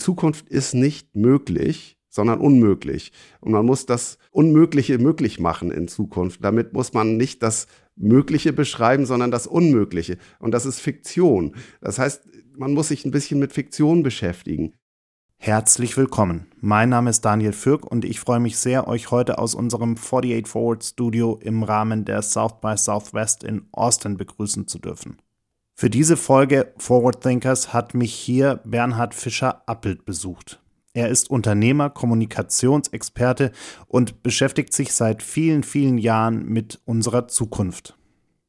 Zukunft ist nicht möglich, sondern unmöglich. Und man muss das Unmögliche möglich machen in Zukunft. Damit muss man nicht das Mögliche beschreiben, sondern das Unmögliche. Und das ist Fiktion. Das heißt, man muss sich ein bisschen mit Fiktion beschäftigen. Herzlich willkommen. Mein Name ist Daniel Fürk und ich freue mich sehr, euch heute aus unserem 48 Forward Studio im Rahmen der South by Southwest in Austin begrüßen zu dürfen. Für diese Folge Forward Thinkers hat mich hier Bernhard Fischer-Appelt besucht. Er ist Unternehmer, Kommunikationsexperte und beschäftigt sich seit vielen, vielen Jahren mit unserer Zukunft.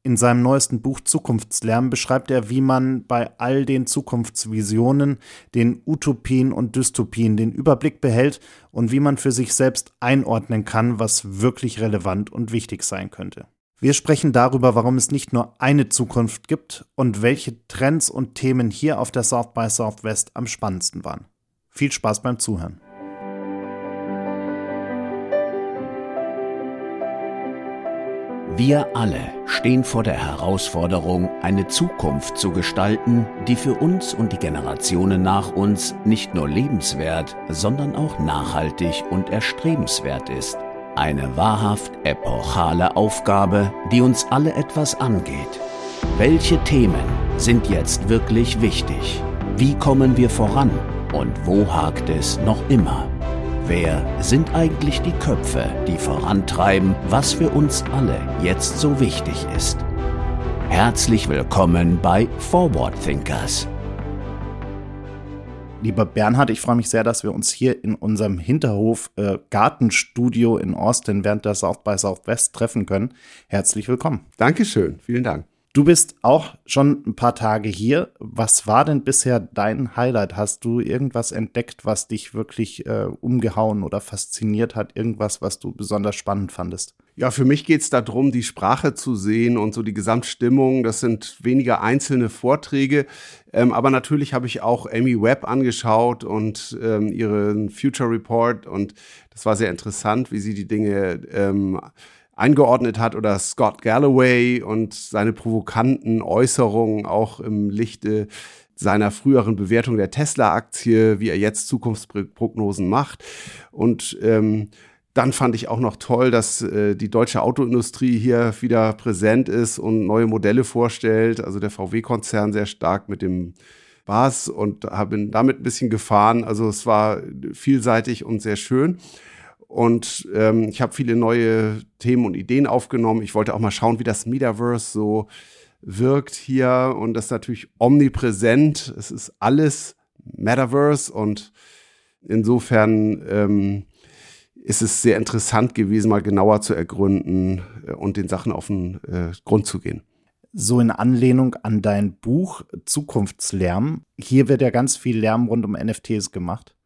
In seinem neuesten Buch Zukunftslärm beschreibt er, wie man bei all den Zukunftsvisionen, den Utopien und Dystopien den Überblick behält und wie man für sich selbst einordnen kann, was wirklich relevant und wichtig sein könnte. Wir sprechen darüber, warum es nicht nur eine Zukunft gibt und welche Trends und Themen hier auf der South by Southwest am spannendsten waren. Viel Spaß beim Zuhören. Wir alle stehen vor der Herausforderung, eine Zukunft zu gestalten, die für uns und die Generationen nach uns nicht nur lebenswert, sondern auch nachhaltig und erstrebenswert ist. Eine wahrhaft epochale Aufgabe, die uns alle etwas angeht. Welche Themen sind jetzt wirklich wichtig? Wie kommen wir voran? Und wo hakt es noch immer? Wer sind eigentlich die Köpfe, die vorantreiben, was für uns alle jetzt so wichtig ist? Herzlich willkommen bei Forward Thinkers. Lieber Bernhard, ich freue mich sehr, dass wir uns hier in unserem Hinterhof äh, Gartenstudio in Austin während der South by Southwest treffen können. Herzlich willkommen. Dankeschön, vielen Dank. Du bist auch schon ein paar Tage hier. Was war denn bisher dein Highlight? Hast du irgendwas entdeckt, was dich wirklich äh, umgehauen oder fasziniert hat? Irgendwas, was du besonders spannend fandest? Ja, für mich geht es darum, die Sprache zu sehen und so die Gesamtstimmung. Das sind weniger einzelne Vorträge. Ähm, aber natürlich habe ich auch Amy Webb angeschaut und ähm, ihren Future Report. Und das war sehr interessant, wie sie die Dinge ähm, eingeordnet hat oder Scott Galloway und seine provokanten Äußerungen auch im Lichte seiner früheren Bewertung der Tesla-Aktie, wie er jetzt Zukunftsprognosen macht. Und ähm, dann fand ich auch noch toll, dass äh, die deutsche Autoindustrie hier wieder präsent ist und neue Modelle vorstellt. Also der VW-Konzern sehr stark mit dem Bas und habe damit ein bisschen gefahren. Also es war vielseitig und sehr schön. Und ähm, ich habe viele neue Themen und Ideen aufgenommen. Ich wollte auch mal schauen, wie das Metaverse so wirkt hier. Und das ist natürlich omnipräsent. Es ist alles Metaverse. Und insofern ähm, ist es sehr interessant gewesen, mal genauer zu ergründen äh, und den Sachen auf den äh, Grund zu gehen so in Anlehnung an dein Buch Zukunftslärm. Hier wird ja ganz viel Lärm rund um NFTs gemacht.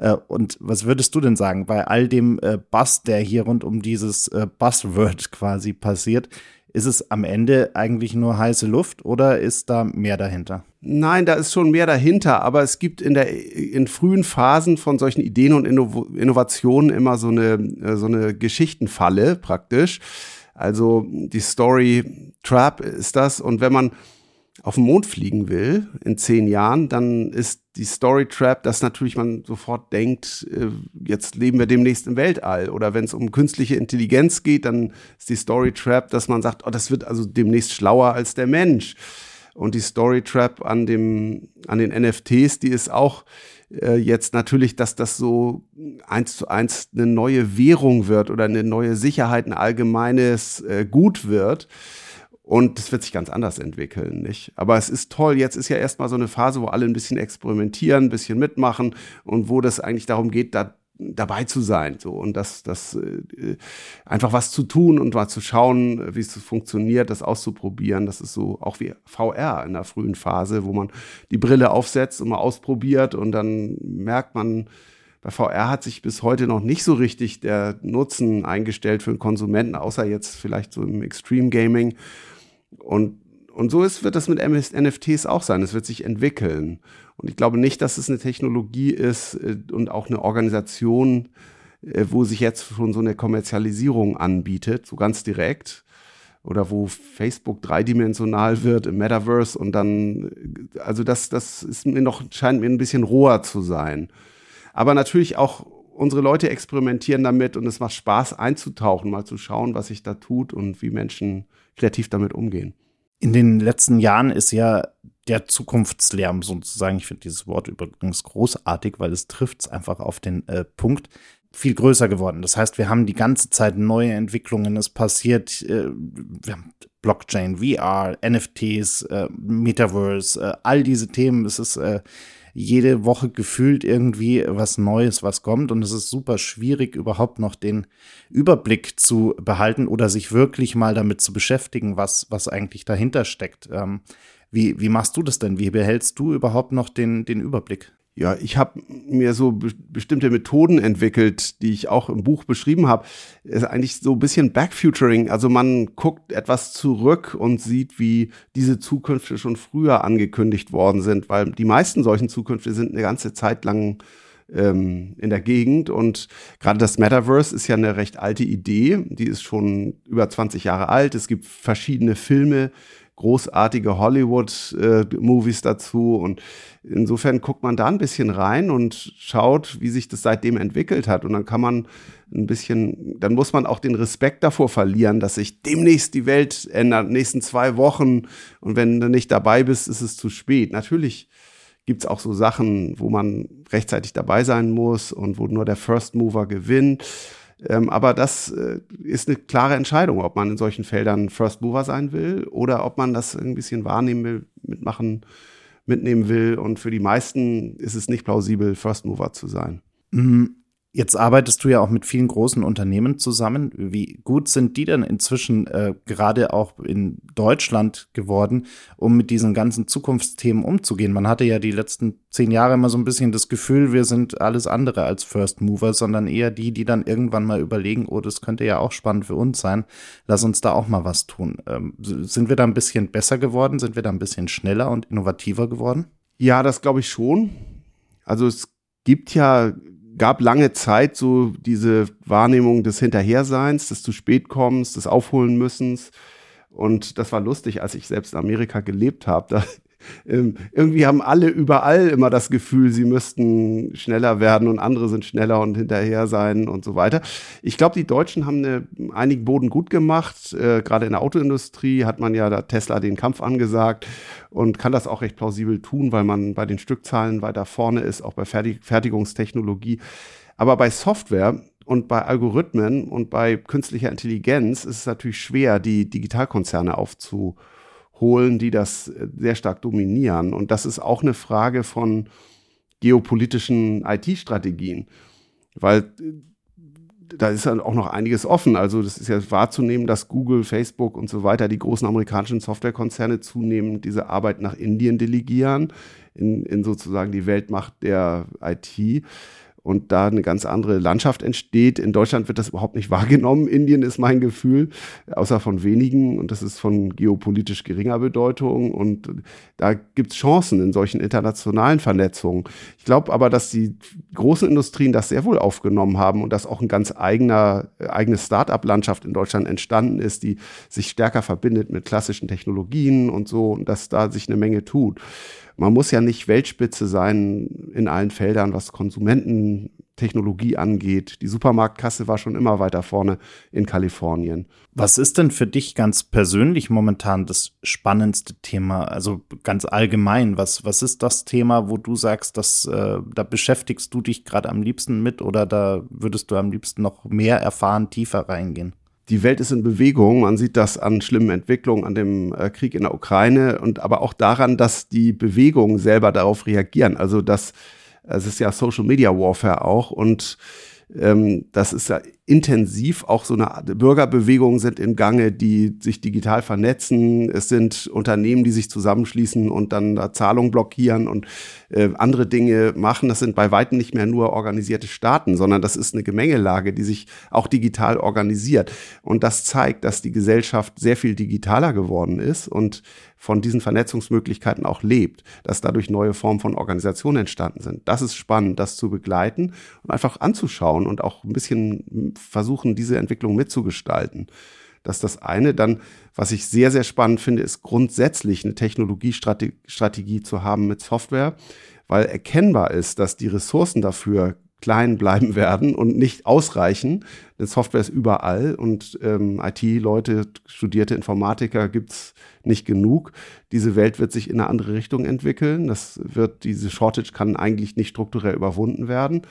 Äh, und was würdest du denn sagen, bei all dem äh, Bass, der hier rund um dieses äh, Buzzword quasi passiert, ist es am Ende eigentlich nur heiße Luft oder ist da mehr dahinter? Nein, da ist schon mehr dahinter, aber es gibt in der in frühen Phasen von solchen Ideen und Innovationen immer so eine äh, so eine Geschichtenfalle praktisch. Also die Story Trap ist das und wenn man auf den Mond fliegen will in zehn Jahren, dann ist die Story Trap, dass natürlich man sofort denkt, äh, jetzt leben wir demnächst im Weltall. Oder wenn es um künstliche Intelligenz geht, dann ist die Story Trap, dass man sagt, oh, das wird also demnächst schlauer als der Mensch. Und die Story Trap an dem, an den NFTs, die ist auch äh, jetzt natürlich, dass das so eins zu eins eine neue Währung wird oder eine neue Sicherheit, ein allgemeines äh, Gut wird. Und das wird sich ganz anders entwickeln, nicht? Aber es ist toll. Jetzt ist ja erstmal so eine Phase, wo alle ein bisschen experimentieren, ein bisschen mitmachen und wo das eigentlich darum geht, da dabei zu sein, so und das, das äh, einfach was zu tun und mal zu schauen, wie es funktioniert, das auszuprobieren. Das ist so auch wie VR in der frühen Phase, wo man die Brille aufsetzt und mal ausprobiert und dann merkt man, bei VR hat sich bis heute noch nicht so richtig der Nutzen eingestellt für den Konsumenten, außer jetzt vielleicht so im Extreme Gaming. Und, und so ist, wird das mit NFTs auch sein. Es wird sich entwickeln. Und ich glaube nicht, dass es eine Technologie ist äh, und auch eine Organisation, äh, wo sich jetzt schon so eine Kommerzialisierung anbietet, so ganz direkt. oder wo Facebook dreidimensional wird im Metaverse und dann, also das, das ist mir noch, scheint mir ein bisschen roher zu sein. Aber natürlich auch unsere Leute experimentieren damit und es macht Spaß einzutauchen, mal zu schauen, was sich da tut und wie Menschen kreativ damit umgehen. In den letzten Jahren ist ja der Zukunftslärm sozusagen, ich finde dieses Wort übrigens großartig, weil es trifft es einfach auf den äh, Punkt, viel größer geworden. Das heißt, wir haben die ganze Zeit neue Entwicklungen. Es passiert, äh, wir haben Blockchain, VR, NFTs, äh, Metaverse, äh, all diese Themen. Es ist äh, jede Woche gefühlt irgendwie was Neues, was kommt. Und es ist super schwierig, überhaupt noch den Überblick zu behalten oder sich wirklich mal damit zu beschäftigen, was, was eigentlich dahinter steckt. Ähm, wie, wie machst du das denn? Wie behältst du überhaupt noch den, den Überblick? Ja, ich habe mir so be bestimmte Methoden entwickelt, die ich auch im Buch beschrieben habe. Ist eigentlich so ein bisschen Backfuturing. Also man guckt etwas zurück und sieht, wie diese Zukünfte schon früher angekündigt worden sind, weil die meisten solchen Zukünfte sind eine ganze Zeit lang ähm, in der Gegend. Und gerade das Metaverse ist ja eine recht alte Idee. Die ist schon über 20 Jahre alt. Es gibt verschiedene Filme, großartige Hollywood-Movies dazu. Und insofern guckt man da ein bisschen rein und schaut, wie sich das seitdem entwickelt hat. Und dann kann man ein bisschen, dann muss man auch den Respekt davor verlieren, dass sich demnächst die Welt ändert, nächsten zwei Wochen. Und wenn du nicht dabei bist, ist es zu spät. Natürlich gibt es auch so Sachen, wo man rechtzeitig dabei sein muss und wo nur der First Mover gewinnt. Ähm, aber das äh, ist eine klare Entscheidung, ob man in solchen Feldern First Mover sein will oder ob man das ein bisschen wahrnehmen will, mitmachen, mitnehmen will. Und für die meisten ist es nicht plausibel, First Mover zu sein. Mhm. Jetzt arbeitest du ja auch mit vielen großen Unternehmen zusammen. Wie gut sind die denn inzwischen äh, gerade auch in Deutschland geworden, um mit diesen ganzen Zukunftsthemen umzugehen? Man hatte ja die letzten zehn Jahre immer so ein bisschen das Gefühl, wir sind alles andere als First Mover, sondern eher die, die dann irgendwann mal überlegen, oh, das könnte ja auch spannend für uns sein. Lass uns da auch mal was tun. Ähm, sind wir da ein bisschen besser geworden? Sind wir da ein bisschen schneller und innovativer geworden? Ja, das glaube ich schon. Also es gibt ja gab lange Zeit so diese Wahrnehmung des Hinterherseins, des zu spät kommens, des Aufholen müssens. Und das war lustig, als ich selbst in Amerika gelebt habe. Da ähm, irgendwie haben alle überall immer das Gefühl, sie müssten schneller werden und andere sind schneller und hinterher sein und so weiter. Ich glaube, die Deutschen haben eine, einigen Boden gut gemacht. Äh, Gerade in der Autoindustrie hat man ja da Tesla den Kampf angesagt und kann das auch recht plausibel tun, weil man bei den Stückzahlen weiter vorne ist, auch bei Fertig Fertigungstechnologie. Aber bei Software und bei Algorithmen und bei künstlicher Intelligenz ist es natürlich schwer, die Digitalkonzerne aufzubauen holen, die das äh, sehr stark dominieren. Und das ist auch eine Frage von geopolitischen IT-Strategien, weil äh, da ist dann auch noch einiges offen. Also das ist ja wahrzunehmen, dass Google, Facebook und so weiter, die großen amerikanischen Softwarekonzerne zunehmend diese Arbeit nach Indien delegieren, in, in sozusagen die Weltmacht der IT und da eine ganz andere Landschaft entsteht. In Deutschland wird das überhaupt nicht wahrgenommen. Indien ist mein Gefühl, außer von wenigen und das ist von geopolitisch geringer Bedeutung und da gibt es Chancen in solchen internationalen Vernetzungen. Ich glaube aber, dass die großen Industrien das sehr wohl aufgenommen haben und dass auch ein ganz eigener, eigene Start-up-Landschaft in Deutschland entstanden ist, die sich stärker verbindet mit klassischen Technologien und so und dass da sich eine Menge tut man muss ja nicht Weltspitze sein in allen Feldern, was Konsumententechnologie angeht. Die Supermarktkasse war schon immer weiter vorne in Kalifornien. Was ist denn für dich ganz persönlich momentan das spannendste Thema? Also ganz allgemein, was, was ist das Thema, wo du sagst, dass, äh, da beschäftigst du dich gerade am liebsten mit oder da würdest du am liebsten noch mehr erfahren, tiefer reingehen? Die Welt ist in Bewegung. Man sieht das an schlimmen Entwicklungen, an dem äh, Krieg in der Ukraine und aber auch daran, dass die Bewegungen selber darauf reagieren. Also das, es ist ja Social Media Warfare auch und ähm, das ist ja intensiv. Auch so eine Bürgerbewegungen sind im Gange, die sich digital vernetzen. Es sind Unternehmen, die sich zusammenschließen und dann da Zahlungen blockieren und äh, andere Dinge machen. Das sind bei weitem nicht mehr nur organisierte Staaten, sondern das ist eine Gemengelage, die sich auch digital organisiert. Und das zeigt, dass die Gesellschaft sehr viel digitaler geworden ist und von diesen Vernetzungsmöglichkeiten auch lebt, dass dadurch neue Formen von Organisation entstanden sind. Das ist spannend, das zu begleiten und einfach anzuschauen und auch ein bisschen versuchen, diese Entwicklung mitzugestalten. Das ist das eine. Dann, was ich sehr, sehr spannend finde, ist grundsätzlich eine Technologiestrategie zu haben mit Software, weil erkennbar ist, dass die Ressourcen dafür klein bleiben werden und nicht ausreichen. Denn Software ist überall und ähm, IT-Leute, studierte Informatiker gibt's nicht genug. Diese Welt wird sich in eine andere Richtung entwickeln. Das wird, diese Shortage kann eigentlich nicht strukturell überwunden werden.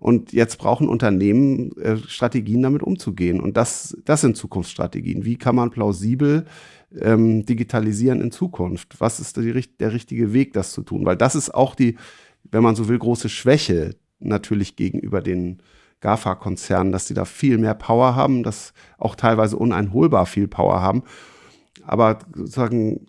Und jetzt brauchen Unternehmen äh, Strategien, damit umzugehen. Und das, das sind Zukunftsstrategien. Wie kann man plausibel ähm, digitalisieren in Zukunft? Was ist die, der richtige Weg, das zu tun? Weil das ist auch die, wenn man so will, große Schwäche natürlich gegenüber den GAFA-Konzernen, dass sie da viel mehr Power haben, dass auch teilweise uneinholbar viel Power haben. Aber sozusagen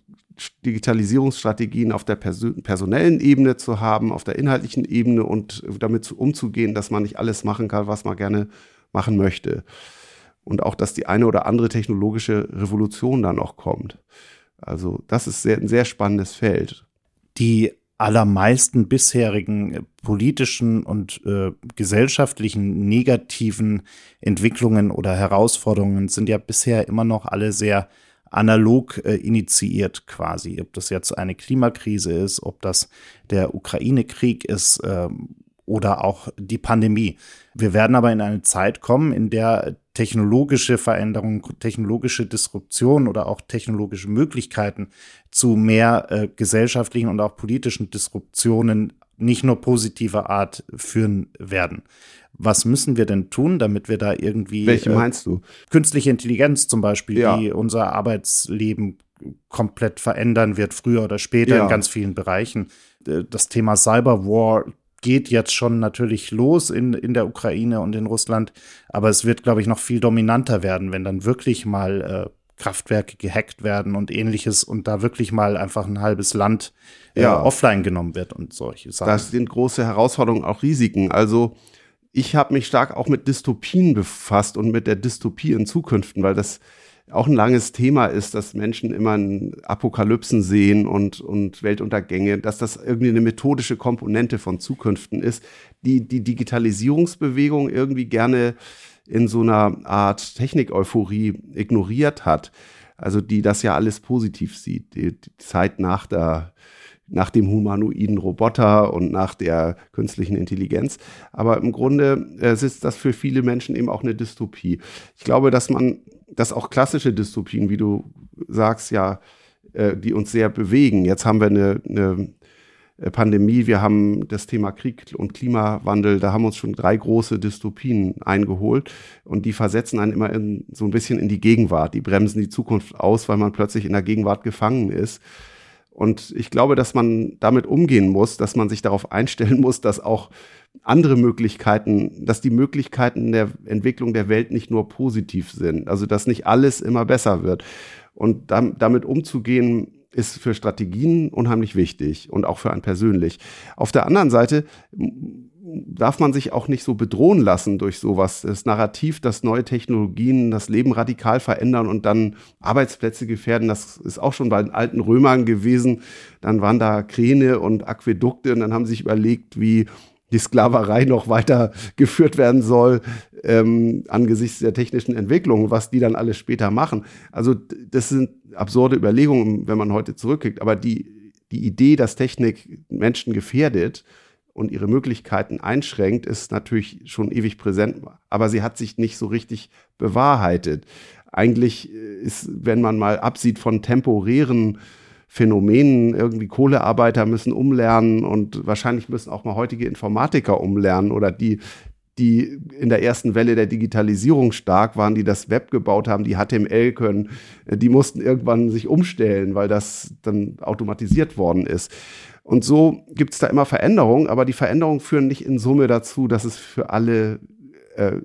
Digitalisierungsstrategien auf der personellen Ebene zu haben, auf der inhaltlichen Ebene und damit umzugehen, dass man nicht alles machen kann, was man gerne machen möchte. Und auch, dass die eine oder andere technologische Revolution dann noch kommt. Also das ist sehr, ein sehr spannendes Feld. Die allermeisten bisherigen äh, politischen und äh, gesellschaftlichen negativen Entwicklungen oder Herausforderungen sind ja bisher immer noch alle sehr analog äh, initiiert quasi. Ob das jetzt eine Klimakrise ist, ob das der Ukraine-Krieg ist äh, oder auch die Pandemie. Wir werden aber in eine Zeit kommen, in der technologische Veränderungen, technologische Disruption oder auch technologische Möglichkeiten zu mehr äh, gesellschaftlichen und auch politischen Disruptionen nicht nur positiver Art führen werden. Was müssen wir denn tun, damit wir da irgendwie. Welche äh, meinst du? Künstliche Intelligenz zum Beispiel, ja. die unser Arbeitsleben komplett verändern wird, früher oder später ja. in ganz vielen Bereichen. Äh, das Thema Cyberwar geht jetzt schon natürlich los in, in der Ukraine und in Russland, aber es wird, glaube ich, noch viel dominanter werden, wenn dann wirklich mal äh, Kraftwerke gehackt werden und ähnliches und da wirklich mal einfach ein halbes Land äh, ja. offline genommen wird und solche Sachen. Das sind große Herausforderungen, auch Risiken. Also ich habe mich stark auch mit Dystopien befasst und mit der Dystopie in Zukünften, weil das auch ein langes Thema ist, dass Menschen immer Apokalypsen sehen und, und Weltuntergänge, dass das irgendwie eine methodische Komponente von Zukünften ist, die die Digitalisierungsbewegung irgendwie gerne in so einer Art Technik-Euphorie ignoriert hat. Also die das ja alles positiv sieht. Die, die Zeit nach der nach dem humanoiden Roboter und nach der künstlichen Intelligenz. Aber im Grunde äh, ist das für viele Menschen eben auch eine Dystopie. Ich glaube, dass man, dass auch klassische Dystopien, wie du sagst, ja, äh, die uns sehr bewegen. Jetzt haben wir eine, eine Pandemie, wir haben das Thema Krieg und Klimawandel, da haben uns schon drei große Dystopien eingeholt und die versetzen einen immer in, so ein bisschen in die Gegenwart. Die bremsen die Zukunft aus, weil man plötzlich in der Gegenwart gefangen ist. Und ich glaube, dass man damit umgehen muss, dass man sich darauf einstellen muss, dass auch andere Möglichkeiten, dass die Möglichkeiten der Entwicklung der Welt nicht nur positiv sind. Also, dass nicht alles immer besser wird. Und damit umzugehen, ist für Strategien unheimlich wichtig und auch für einen persönlich. Auf der anderen Seite darf man sich auch nicht so bedrohen lassen durch sowas. Das Narrativ, dass neue Technologien das Leben radikal verändern und dann Arbeitsplätze gefährden, das ist auch schon bei den alten Römern gewesen. Dann waren da Kräne und Aquädukte und dann haben sie sich überlegt, wie die Sklaverei noch weiter geführt werden soll ähm, angesichts der technischen Entwicklung, was die dann alles später machen. Also das sind absurde Überlegungen, wenn man heute zurückkickt. Aber die, die Idee, dass Technik Menschen gefährdet und ihre Möglichkeiten einschränkt, ist natürlich schon ewig präsent, aber sie hat sich nicht so richtig bewahrheitet. Eigentlich ist, wenn man mal absieht von temporären Phänomenen, irgendwie Kohlearbeiter müssen umlernen und wahrscheinlich müssen auch mal heutige Informatiker umlernen oder die, die in der ersten Welle der Digitalisierung stark waren, die das Web gebaut haben, die HTML können, die mussten irgendwann sich umstellen, weil das dann automatisiert worden ist. Und so gibt es da immer Veränderungen, aber die Veränderungen führen nicht in Summe dazu, dass es für alle äh,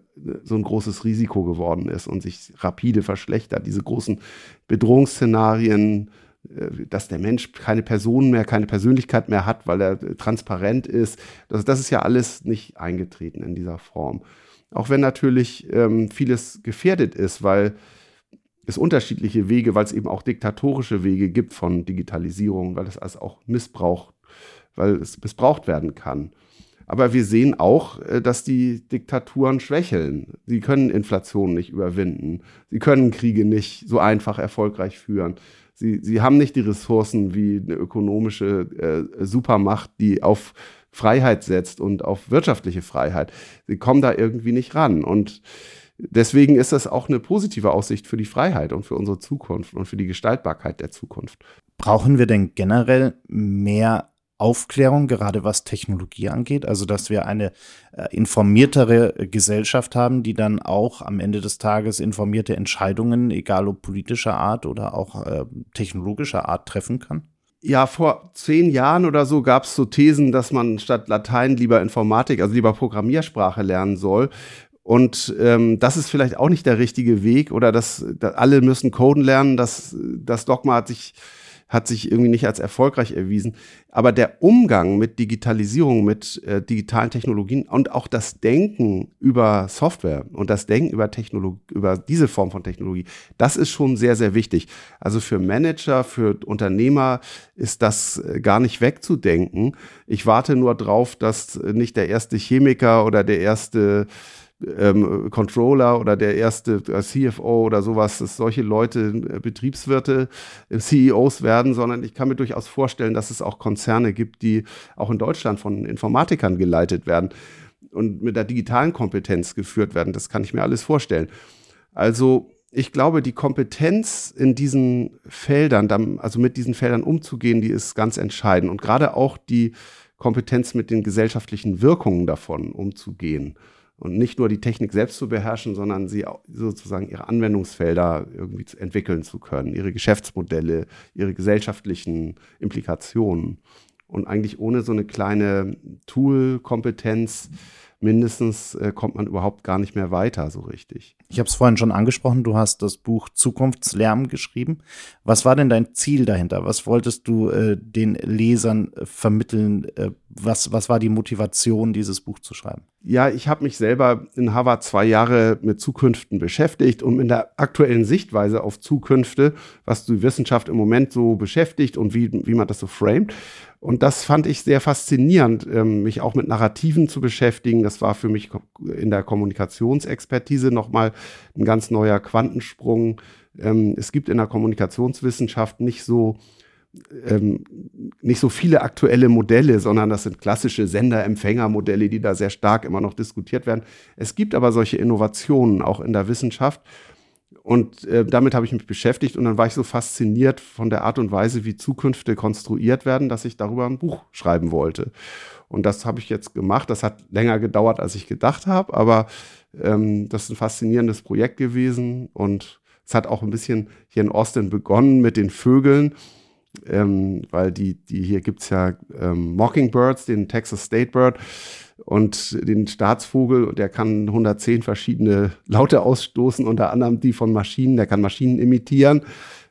so ein großes Risiko geworden ist und sich rapide verschlechtert. Diese großen Bedrohungsszenarien, äh, dass der Mensch keine Person mehr, keine Persönlichkeit mehr hat, weil er transparent ist, das, das ist ja alles nicht eingetreten in dieser Form. Auch wenn natürlich ähm, vieles gefährdet ist, weil es unterschiedliche Wege, weil es eben auch diktatorische Wege gibt von Digitalisierung, weil es also auch Missbrauch, weil es missbraucht werden kann. Aber wir sehen auch, äh, dass die Diktaturen schwächeln. Sie können Inflation nicht überwinden. Sie können Kriege nicht so einfach erfolgreich führen. Sie, sie haben nicht die Ressourcen wie eine ökonomische äh, Supermacht, die auf Freiheit setzt und auf wirtschaftliche Freiheit. Sie kommen da irgendwie nicht ran. Und deswegen ist das auch eine positive Aussicht für die Freiheit und für unsere Zukunft und für die Gestaltbarkeit der Zukunft. Brauchen wir denn generell mehr Aufklärung, gerade was Technologie angeht, also dass wir eine äh, informiertere Gesellschaft haben, die dann auch am Ende des Tages informierte Entscheidungen, egal ob politischer Art oder auch äh, technologischer Art, treffen kann? Ja, vor zehn Jahren oder so gab es so Thesen, dass man statt Latein lieber Informatik, also lieber Programmiersprache lernen soll. Und ähm, das ist vielleicht auch nicht der richtige Weg oder dass, dass alle müssen Coden lernen. Das, das Dogma hat sich hat sich irgendwie nicht als erfolgreich erwiesen. Aber der Umgang mit Digitalisierung, mit äh, digitalen Technologien und auch das Denken über Software und das Denken über Technologie, über diese Form von Technologie, das ist schon sehr, sehr wichtig. Also für Manager, für Unternehmer ist das äh, gar nicht wegzudenken. Ich warte nur drauf, dass nicht der erste Chemiker oder der erste ähm, Controller oder der erste äh, CFO oder sowas, dass solche Leute äh, Betriebswirte, äh, CEOs werden, sondern ich kann mir durchaus vorstellen, dass es auch Konzerne gibt, die auch in Deutschland von Informatikern geleitet werden und mit der digitalen Kompetenz geführt werden. Das kann ich mir alles vorstellen. Also ich glaube, die Kompetenz in diesen Feldern, also mit diesen Feldern umzugehen, die ist ganz entscheidend. Und gerade auch die Kompetenz mit den gesellschaftlichen Wirkungen davon umzugehen und nicht nur die Technik selbst zu beherrschen, sondern sie sozusagen ihre Anwendungsfelder irgendwie entwickeln zu können, ihre Geschäftsmodelle, ihre gesellschaftlichen Implikationen. Und eigentlich ohne so eine kleine Tool-Kompetenz mindestens äh, kommt man überhaupt gar nicht mehr weiter so richtig. Ich habe es vorhin schon angesprochen, du hast das Buch Zukunftslärm geschrieben. Was war denn dein Ziel dahinter? Was wolltest du äh, den Lesern äh, vermitteln? Äh, was, was war die Motivation, dieses Buch zu schreiben? Ja, ich habe mich selber in Harvard zwei Jahre mit Zukünften beschäftigt und in der aktuellen Sichtweise auf Zukünfte, was die Wissenschaft im Moment so beschäftigt und wie, wie man das so framet. Und das fand ich sehr faszinierend, ähm, mich auch mit Narrativen zu beschäftigen. Das war für mich in der Kommunikationsexpertise nochmal ein ganz neuer Quantensprung. Ähm, es gibt in der Kommunikationswissenschaft nicht so ähm, nicht so viele aktuelle Modelle, sondern das sind klassische Sender-Empfänger-Modelle, die da sehr stark immer noch diskutiert werden. Es gibt aber solche Innovationen auch in der Wissenschaft. Und äh, damit habe ich mich beschäftigt und dann war ich so fasziniert von der Art und Weise, wie Zukünfte konstruiert werden, dass ich darüber ein Buch schreiben wollte. Und das habe ich jetzt gemacht. Das hat länger gedauert, als ich gedacht habe, aber ähm, das ist ein faszinierendes Projekt gewesen und es hat auch ein bisschen hier in Austin begonnen mit den Vögeln, ähm, weil die, die hier gibt es ja ähm, Mockingbirds, den Texas State Bird und den Staatsvogel, der kann 110 verschiedene Laute ausstoßen, unter anderem die von Maschinen, der kann Maschinen imitieren.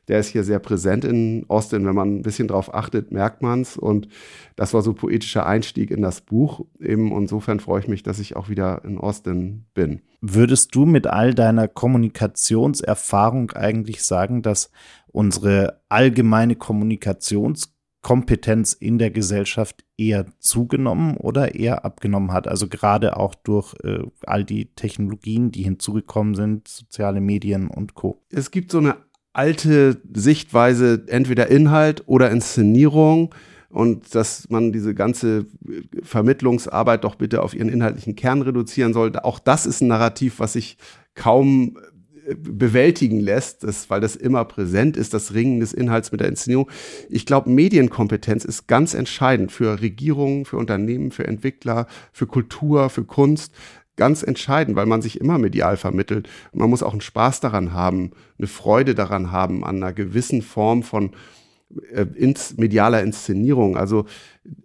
Der ist hier sehr präsent in Austin. Wenn man ein bisschen drauf achtet, merkt man es. Und das war so poetischer Einstieg in das Buch. Eben insofern freue ich mich, dass ich auch wieder in Austin bin. Würdest du mit all deiner Kommunikationserfahrung eigentlich sagen, dass unsere allgemeine Kommunikations Kompetenz in der Gesellschaft eher zugenommen oder eher abgenommen hat. Also gerade auch durch äh, all die Technologien, die hinzugekommen sind, soziale Medien und Co. Es gibt so eine alte Sichtweise, entweder Inhalt oder Inszenierung und dass man diese ganze Vermittlungsarbeit doch bitte auf ihren inhaltlichen Kern reduzieren sollte. Auch das ist ein Narrativ, was ich kaum bewältigen lässt, das, weil das immer präsent ist, das Ringen des Inhalts mit der Inszenierung. Ich glaube, Medienkompetenz ist ganz entscheidend für Regierungen, für Unternehmen, für Entwickler, für Kultur, für Kunst. Ganz entscheidend, weil man sich immer medial vermittelt. Man muss auch einen Spaß daran haben, eine Freude daran haben, an einer gewissen Form von äh, ins, medialer Inszenierung. Also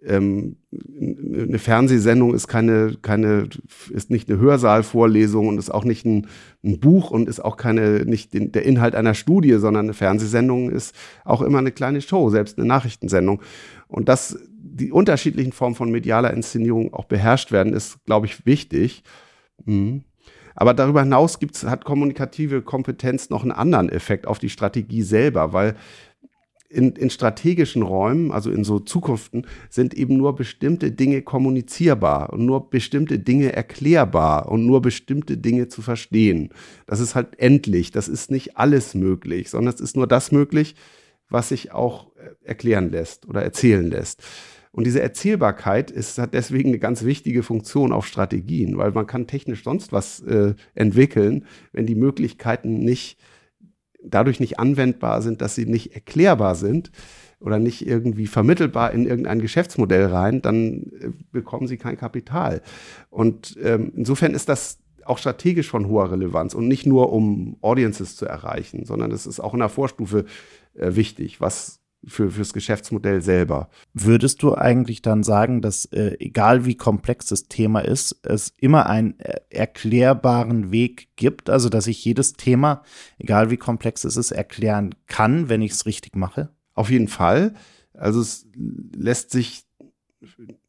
ähm, eine Fernsehsendung ist keine, keine, ist nicht eine Hörsaalvorlesung und ist auch nicht ein, ein Buch und ist auch keine, nicht den, der Inhalt einer Studie, sondern eine Fernsehsendung ist auch immer eine kleine Show, selbst eine Nachrichtensendung. Und dass die unterschiedlichen Formen von medialer Inszenierung auch beherrscht werden, ist, glaube ich, wichtig. Mhm. Aber darüber hinaus gibt's, hat kommunikative Kompetenz noch einen anderen Effekt auf die Strategie selber, weil in, in strategischen Räumen, also in so Zukunften, sind eben nur bestimmte Dinge kommunizierbar und nur bestimmte Dinge erklärbar und nur bestimmte Dinge zu verstehen. Das ist halt endlich, das ist nicht alles möglich, sondern es ist nur das möglich, was sich auch äh, erklären lässt oder erzählen lässt. Und diese Erzählbarkeit ist, hat deswegen eine ganz wichtige Funktion auf Strategien, weil man kann technisch sonst was äh, entwickeln, wenn die Möglichkeiten nicht dadurch nicht anwendbar sind, dass sie nicht erklärbar sind oder nicht irgendwie vermittelbar in irgendein Geschäftsmodell rein, dann äh, bekommen sie kein Kapital. Und ähm, insofern ist das auch strategisch von hoher Relevanz und nicht nur um Audiences zu erreichen, sondern es ist auch in der Vorstufe äh, wichtig, was für fürs Geschäftsmodell selber. Würdest du eigentlich dann sagen, dass äh, egal wie komplex das Thema ist, es immer einen äh, erklärbaren Weg gibt, also dass ich jedes Thema, egal wie komplex es ist, erklären kann, wenn ich es richtig mache? Auf jeden Fall. Also es lässt sich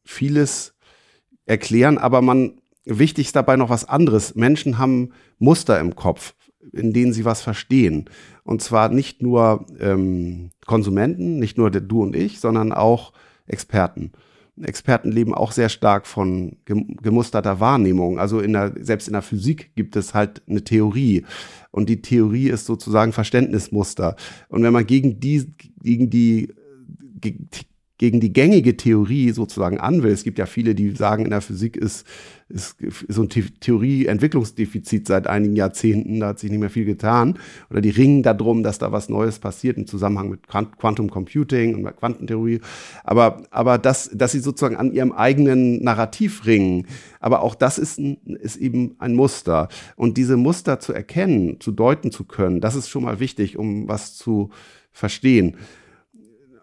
vieles erklären, aber man wichtig ist dabei noch was anderes. Menschen haben Muster im Kopf, in denen sie was verstehen. Und zwar nicht nur ähm, Konsumenten, nicht nur du und ich, sondern auch Experten. Experten leben auch sehr stark von gemusterter Wahrnehmung. Also in der, selbst in der Physik gibt es halt eine Theorie. Und die Theorie ist sozusagen Verständnismuster. Und wenn man gegen die, gegen die, gegen die gängige Theorie sozusagen an will. Es gibt ja viele, die sagen, in der Physik ist, ist so ein Theorie-Entwicklungsdefizit seit einigen Jahrzehnten, da hat sich nicht mehr viel getan. Oder die ringen darum, dass da was Neues passiert im Zusammenhang mit Quantum Computing und Quantentheorie. Aber, aber das, dass sie sozusagen an ihrem eigenen Narrativ ringen. Aber auch das ist, ein, ist eben ein Muster. Und diese Muster zu erkennen, zu deuten zu können, das ist schon mal wichtig, um was zu verstehen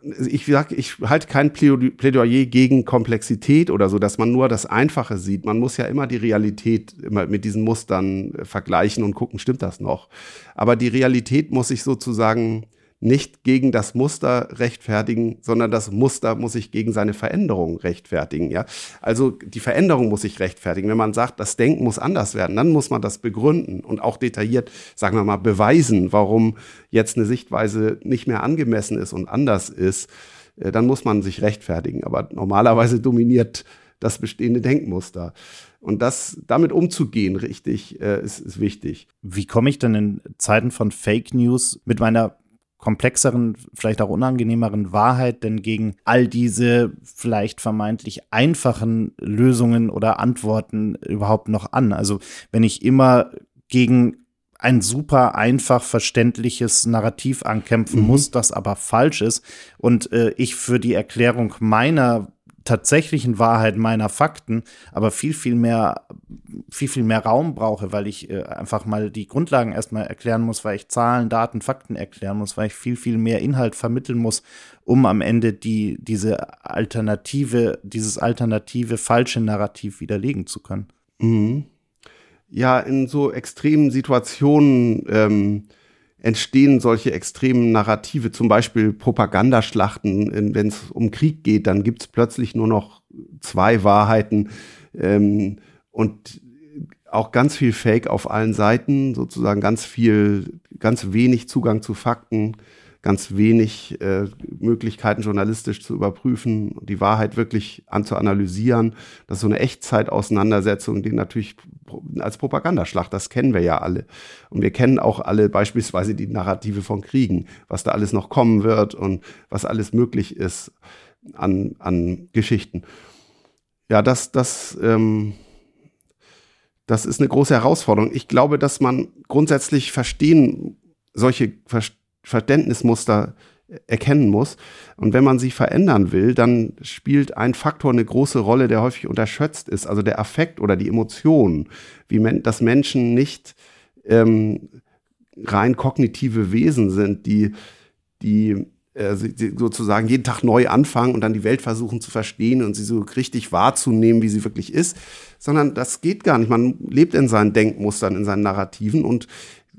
ich sag, ich halte kein Plädoyer gegen Komplexität oder so, dass man nur das Einfache sieht. Man muss ja immer die Realität immer mit diesen Mustern vergleichen und gucken, stimmt das noch? Aber die Realität muss sich sozusagen nicht gegen das Muster rechtfertigen, sondern das Muster muss sich gegen seine Veränderung rechtfertigen. Ja? Also die Veränderung muss sich rechtfertigen. Wenn man sagt, das Denken muss anders werden, dann muss man das begründen und auch detailliert, sagen wir mal, beweisen, warum jetzt eine Sichtweise nicht mehr angemessen ist und anders ist. Äh, dann muss man sich rechtfertigen. Aber normalerweise dominiert das bestehende Denkmuster. Und das damit umzugehen, richtig, äh, ist, ist wichtig. Wie komme ich denn in Zeiten von Fake News mit meiner komplexeren, vielleicht auch unangenehmeren Wahrheit denn gegen all diese vielleicht vermeintlich einfachen Lösungen oder Antworten überhaupt noch an? Also wenn ich immer gegen ein super einfach verständliches Narrativ ankämpfen mhm. muss, das aber falsch ist und äh, ich für die Erklärung meiner tatsächlichen Wahrheit meiner Fakten, aber viel, viel mehr, viel, viel mehr Raum brauche, weil ich äh, einfach mal die Grundlagen erstmal erklären muss, weil ich Zahlen, Daten, Fakten erklären muss, weil ich viel, viel mehr Inhalt vermitteln muss, um am Ende die, diese alternative, dieses alternative falsche Narrativ widerlegen zu können. Mhm. Ja, in so extremen Situationen, ähm, entstehen solche extremen Narrative, zum Beispiel Propagandaschlachten, wenn es um Krieg geht, dann gibt es plötzlich nur noch zwei Wahrheiten ähm, und auch ganz viel Fake auf allen Seiten, sozusagen ganz viel, ganz wenig Zugang zu Fakten ganz wenig äh, Möglichkeiten, journalistisch zu überprüfen, die Wahrheit wirklich anzuanalysieren. Das ist so eine Echtzeit-Auseinandersetzung, die natürlich als Propagandaschlacht, das kennen wir ja alle. Und wir kennen auch alle beispielsweise die Narrative von Kriegen, was da alles noch kommen wird und was alles möglich ist an, an Geschichten. Ja, das, das, ähm, das ist eine große Herausforderung. Ich glaube, dass man grundsätzlich verstehen, solche Verständnismuster erkennen muss. Und wenn man sie verändern will, dann spielt ein Faktor eine große Rolle, der häufig unterschätzt ist, also der Affekt oder die Emotionen, wie men dass Menschen nicht ähm, rein kognitive Wesen sind, die, die äh, sozusagen jeden Tag neu anfangen und dann die Welt versuchen zu verstehen und sie so richtig wahrzunehmen, wie sie wirklich ist, sondern das geht gar nicht. Man lebt in seinen Denkmustern, in seinen Narrativen und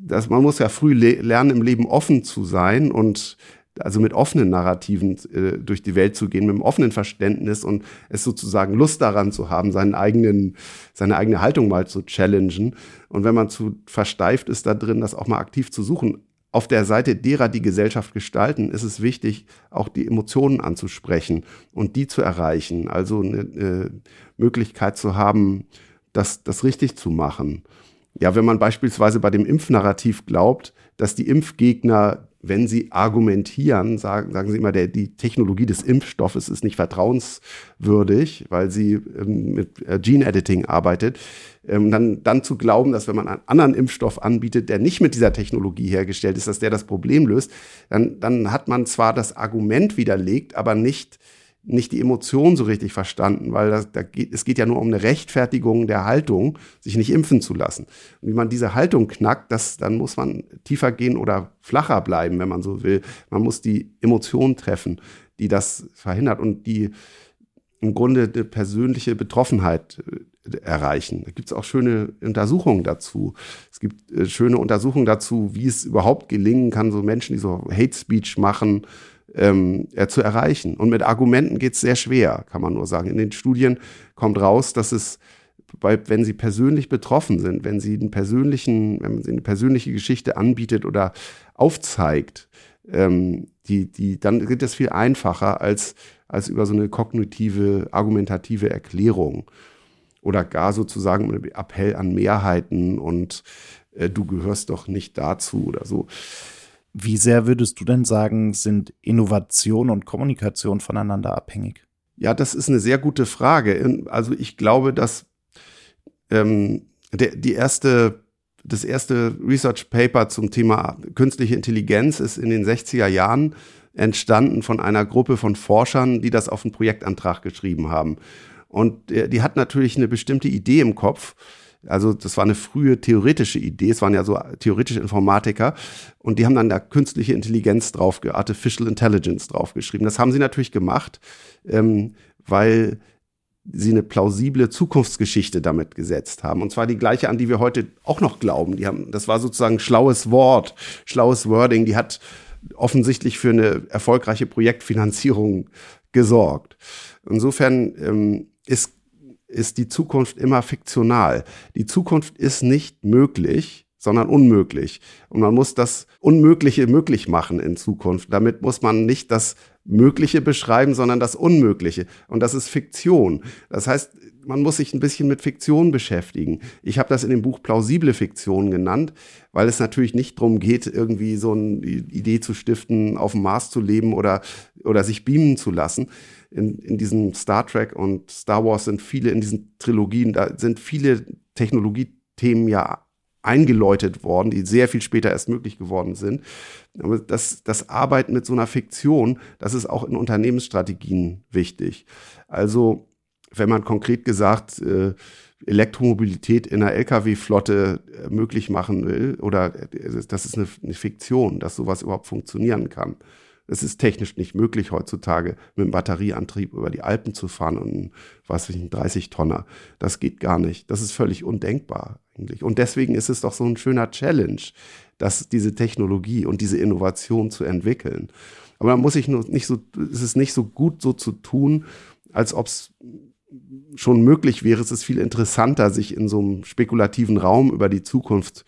das, man muss ja früh le lernen, im Leben offen zu sein und also mit offenen Narrativen äh, durch die Welt zu gehen, mit einem offenen Verständnis und es sozusagen Lust daran zu haben, seinen eigenen, seine eigene Haltung mal zu challengen. Und wenn man zu versteift ist da drin, das auch mal aktiv zu suchen. auf der Seite derer, die Gesellschaft gestalten, ist es wichtig, auch die Emotionen anzusprechen und die zu erreichen. Also eine, eine Möglichkeit zu haben, das, das richtig zu machen. Ja, wenn man beispielsweise bei dem Impfnarrativ glaubt, dass die Impfgegner wenn sie argumentieren, sagen, sagen sie immer, der, die Technologie des Impfstoffes ist nicht vertrauenswürdig, weil sie ähm, mit äh, Gene Editing arbeitet. Ähm, dann, dann zu glauben, dass wenn man einen anderen Impfstoff anbietet, der nicht mit dieser Technologie hergestellt ist, dass der das Problem löst, dann, dann hat man zwar das Argument widerlegt, aber nicht nicht die Emotion so richtig verstanden, weil das, da geht, es geht ja nur um eine Rechtfertigung der Haltung, sich nicht impfen zu lassen. Und wie man diese Haltung knackt, das, dann muss man tiefer gehen oder flacher bleiben, wenn man so will. Man muss die Emotion treffen, die das verhindert und die im Grunde eine persönliche Betroffenheit äh, erreichen. Da gibt es auch schöne Untersuchungen dazu. Es gibt äh, schöne Untersuchungen dazu, wie es überhaupt gelingen kann, so Menschen, die so Hate Speech machen, ähm, äh, zu erreichen. Und mit Argumenten geht es sehr schwer, kann man nur sagen. In den Studien kommt raus, dass es, bei, wenn sie persönlich betroffen sind, wenn sie, einen persönlichen, wenn sie eine persönliche Geschichte anbietet oder aufzeigt, ähm, die, die, dann geht es viel einfacher als, als über so eine kognitive, argumentative Erklärung. Oder gar sozusagen ein Appell an Mehrheiten und äh, du gehörst doch nicht dazu oder so. Wie sehr würdest du denn sagen, sind Innovation und Kommunikation voneinander abhängig? Ja, das ist eine sehr gute Frage. Also ich glaube, dass ähm, der, die erste, das erste Research Paper zum Thema künstliche Intelligenz ist in den 60er Jahren entstanden von einer Gruppe von Forschern, die das auf einen Projektantrag geschrieben haben. Und die hat natürlich eine bestimmte Idee im Kopf also das war eine frühe theoretische Idee. Es waren ja so theoretische Informatiker und die haben dann da künstliche Intelligenz drauf, Artificial Intelligence draufgeschrieben. Das haben sie natürlich gemacht, ähm, weil sie eine plausible Zukunftsgeschichte damit gesetzt haben. Und zwar die gleiche, an die wir heute auch noch glauben. Die haben, das war sozusagen schlaues Wort, schlaues Wording. Die hat offensichtlich für eine erfolgreiche Projektfinanzierung gesorgt. Insofern ähm, ist ist die Zukunft immer fiktional. Die Zukunft ist nicht möglich, sondern unmöglich. Und man muss das Unmögliche möglich machen in Zukunft. Damit muss man nicht das Mögliche beschreiben, sondern das Unmögliche. Und das ist Fiktion. Das heißt, man muss sich ein bisschen mit Fiktion beschäftigen. Ich habe das in dem Buch plausible Fiktion genannt, weil es natürlich nicht darum geht, irgendwie so eine Idee zu stiften, auf dem Mars zu leben oder, oder sich beamen zu lassen, in, in diesen Star Trek und Star Wars sind viele, in diesen Trilogien, da sind viele Technologiethemen ja eingeläutet worden, die sehr viel später erst möglich geworden sind. Aber das, das Arbeiten mit so einer Fiktion, das ist auch in Unternehmensstrategien wichtig. Also, wenn man konkret gesagt äh, Elektromobilität in einer Lkw-Flotte äh, möglich machen will, oder äh, das ist eine, eine Fiktion, dass sowas überhaupt funktionieren kann. Es ist technisch nicht möglich heutzutage mit einem Batterieantrieb über die Alpen zu fahren und was ich, 30 Tonner. Das geht gar nicht. Das ist völlig undenkbar eigentlich. Und deswegen ist es doch so ein schöner Challenge, dass diese Technologie und diese Innovation zu entwickeln. Aber da muss ich nur nicht so, es ist nicht so gut so zu tun, als ob es schon möglich wäre. Es ist viel interessanter, sich in so einem spekulativen Raum über die Zukunft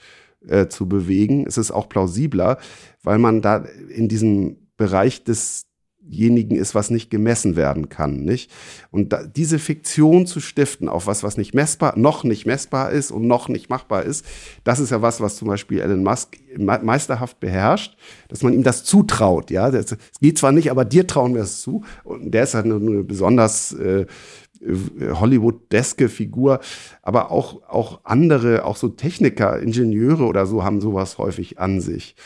äh, zu bewegen. Es ist auch plausibler, weil man da in diesem Bereich desjenigen ist, was nicht gemessen werden kann, nicht? Und da, diese Fiktion zu stiften auf was, was nicht messbar, noch nicht messbar ist und noch nicht machbar ist, das ist ja was, was zum Beispiel Elon Musk meisterhaft beherrscht, dass man ihm das zutraut, ja. Es geht zwar nicht, aber dir trauen wir es zu. Und der ist halt eine, eine besonders äh, Hollywood-deske Figur, aber auch, auch andere, auch so Techniker, Ingenieure oder so haben sowas häufig an sich.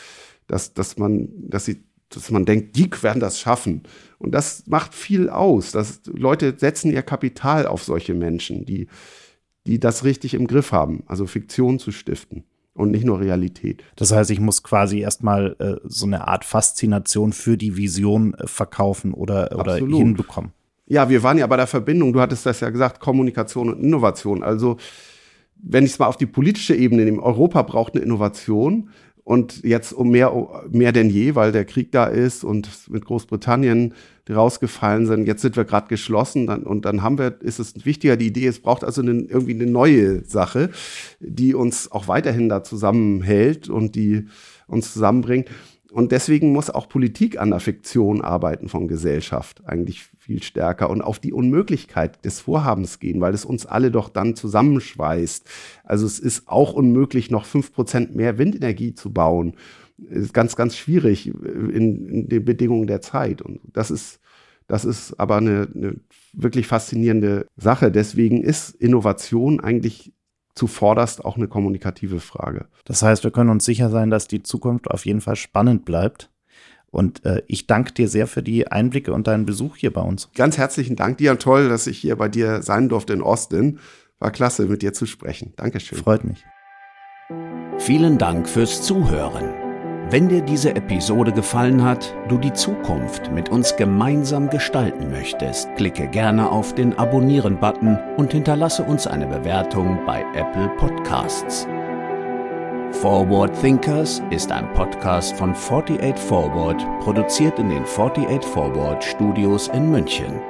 Dass, dass man, dass sie dass man denkt, die werden das schaffen. Und das macht viel aus. Dass Leute setzen ihr Kapital auf solche Menschen, die, die das richtig im Griff haben, also Fiktion zu stiften und nicht nur Realität. Das heißt, ich muss quasi erstmal äh, so eine Art Faszination für die Vision äh, verkaufen oder, oder hinbekommen. Ja, wir waren ja bei der Verbindung, du hattest das ja gesagt, Kommunikation und Innovation. Also, wenn ich es mal auf die politische Ebene nehme, Europa braucht eine Innovation, Und jetzt um mehr, mehr denn je, weil der Krieg da ist und mit Großbritannien die rausgefallen sind. Jetzt sind wir gerade geschlossen dann, und dann haben wir, ist es wichtiger, die Idee, es braucht also eine, irgendwie eine neue Sache, die uns auch weiterhin da zusammenhält und die uns zusammenbringt. Und deswegen muss auch Politik an der Fiktion arbeiten von Gesellschaft eigentlich viel stärker und auf die Unmöglichkeit des Vorhabens gehen, weil es uns alle doch dann zusammenschweißt. Also es ist auch unmöglich, noch fünf Prozent mehr Windenergie zu bauen. Ist ganz, ganz schwierig in, in den Bedingungen der Zeit. Und das ist, das ist aber eine, eine wirklich faszinierende Sache. Deswegen ist Innovation eigentlich zuvorderst auch eine kommunikative Frage. Das heißt, wir können uns sicher sein, dass die Zukunft auf jeden Fall spannend bleibt. Und äh, ich danke dir sehr für die Einblicke und deinen Besuch hier bei uns. Ganz herzlichen Dank dir. Toll, dass ich hier bei dir sein durfte in Austin. War klasse, mit dir zu sprechen. Dankeschön. Freut mich. Vielen Dank fürs Zuhören. Wenn dir diese Episode gefallen hat, du die Zukunft mit uns gemeinsam gestalten möchtest, klicke gerne auf den Abonnieren-Button und hinterlasse uns eine Bewertung bei Apple Podcasts. Forward Thinkers ist ein Podcast von 48 Forward, produziert in den 48 Forward Studios in München.